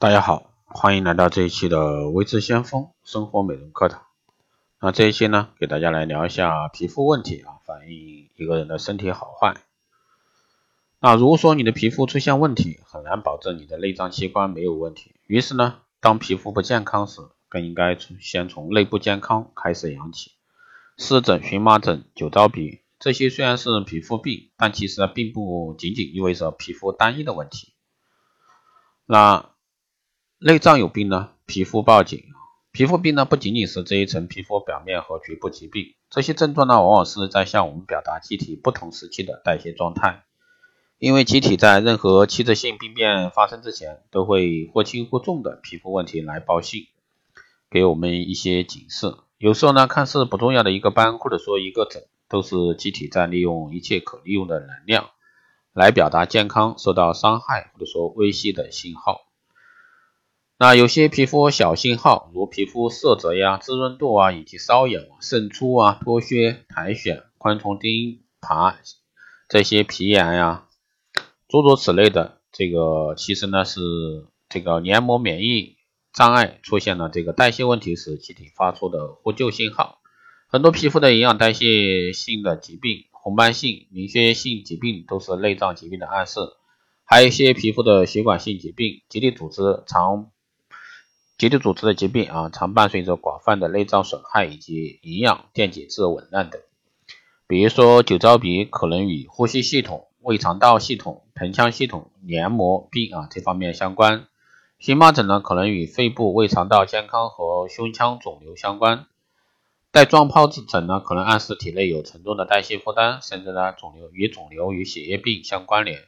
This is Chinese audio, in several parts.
大家好，欢迎来到这一期的微知先锋生活美容课堂。那这一期呢，给大家来聊一下皮肤问题啊，反映一个人的身体好坏。那如果说你的皮肤出现问题，很难保证你的内脏器官没有问题。于是呢，当皮肤不健康时，更应该从先从内部健康开始养起。湿疹、荨麻疹、酒糟鼻，这些虽然是皮肤病，但其实并不仅仅意味着皮肤单一的问题。那内脏有病呢，皮肤报警。皮肤病呢，不仅仅是这一层皮肤表面和局部疾病，这些症状呢，往往是在向我们表达机体不同时期的代谢状态。因为机体在任何器质性病变发生之前，都会或轻或重的皮肤问题来报信，给我们一些警示。有时候呢，看似不重要的一个斑或者说一个疹，都是机体在利用一切可利用的能量，来表达健康受到伤害或者说危机的信号。那有些皮肤小信号，如皮肤色泽呀、滋润度啊，以及瘙痒、渗出啊、脱屑、苔藓、昆虫叮爬这些皮炎呀，诸如此类的，这个其实呢是这个黏膜免疫障碍出现了这个代谢问题时，机体发出的呼救信号。很多皮肤的营养代谢性的疾病、红斑性、凝血性疾病都是内脏疾病的暗示。还有一些皮肤的血管性疾病、结缔组织常结缔组织的疾病啊，常伴随着广泛的内脏损害以及营养电解质紊乱等。比如说酒糟鼻可能与呼吸系统、胃肠道系统、盆腔系统、黏膜病啊这方面相关。荨麻疹呢，可能与肺部、胃肠道健康和胸腔肿瘤相关。带状疱疹呢，可能暗示体内有沉重的代谢负担，甚至呢肿瘤与肿瘤与血液病相关联。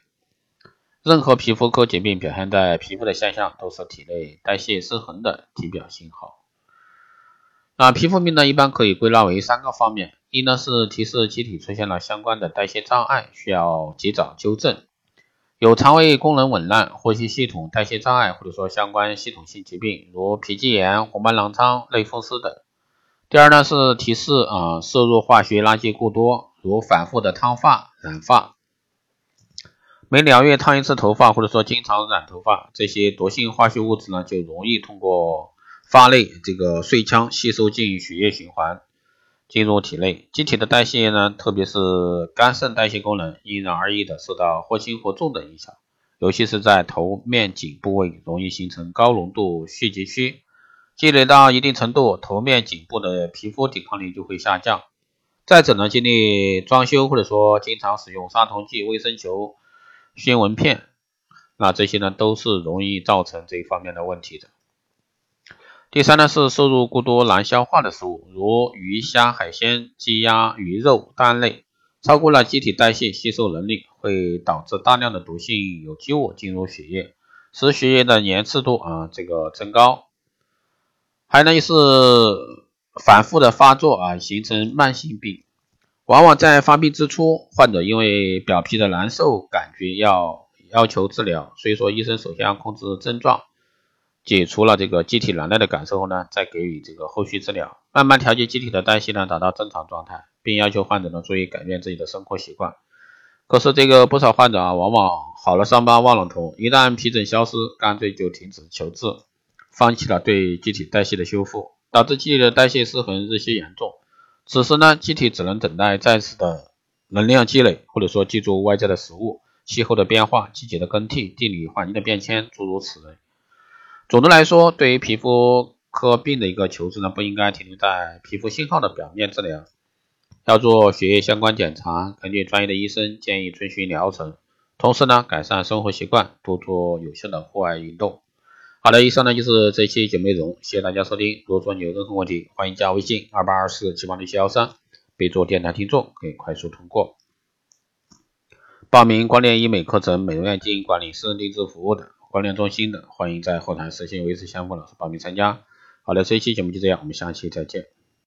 任何皮肤科疾病表现在皮肤的现象，都是体内代谢失衡的体表信号。那皮肤病呢，一般可以归纳为三个方面：一呢是提示机体出现了相关的代谢障碍，需要及早纠正；有肠胃功能紊乱、呼吸系统代谢障碍，或者说相关系统性疾病，如皮肌炎、红斑狼疮、类风湿等。第二呢是提示啊摄入化学垃圾过多，如反复的烫发、染发。每两月烫一次头发，或者说经常染头发，这些毒性化学物质呢，就容易通过发内这个髓腔吸收进血液循环，进入体内。机体的代谢呢，特别是肝肾代谢功能，因人而异的受到或轻或重的影响。尤其是在头面颈部位，容易形成高浓度蓄积区，积累到一定程度，头面颈部的皮肤抵抗力就会下降。再者呢，经历装修或者说经常使用杀虫剂、卫生球。熏纹片，那这些呢都是容易造成这一方面的问题的。第三呢是摄入过多难消化的食物，如鱼虾、海鲜、鸡鸭鱼肉、蛋类，超过了机体代谢吸收能力，会导致大量的毒性有机物进入血液，使血液的粘稠度啊这个增高。还有呢就是反复的发作啊，形成慢性病。往往在发病之初，患者因为表皮的难受感觉要要求治疗，所以说医生首先要控制症状，解除了这个机体难耐的感受后呢，再给予这个后续治疗，慢慢调节机体的代谢呢，达到正常状态，并要求患者呢注意改变自己的生活习惯。可是这个不少患者啊，往往好了伤疤忘了疼，一旦皮疹消失，干脆就停止求治，放弃了对机体代谢的修复，导致机体的代谢失衡日趋严重。此时呢，机体只能等待再次的能量积累，或者说记住外在的食物、气候的变化、季节的更替、地理环境的变迁，诸如此类。总的来说，对于皮肤科病的一个求治呢，不应该停留在皮肤信号的表面治疗，要做血液相关检查，根据专业的医生建议遵循疗程，同时呢，改善生活习惯，多做有效的户外运动。好的，以上呢就是这期节目内容，谢谢大家收听。如果说你有任何问题，欢迎加微信二八二四七八六七幺三，备注电台听众，可以快速通过。报名光电医美课程、美容院经营管理、私人定制服务的光电中心的，欢迎在后台私信维持相关老师报名参加。好的，这一期节目就这样，我们下期再见。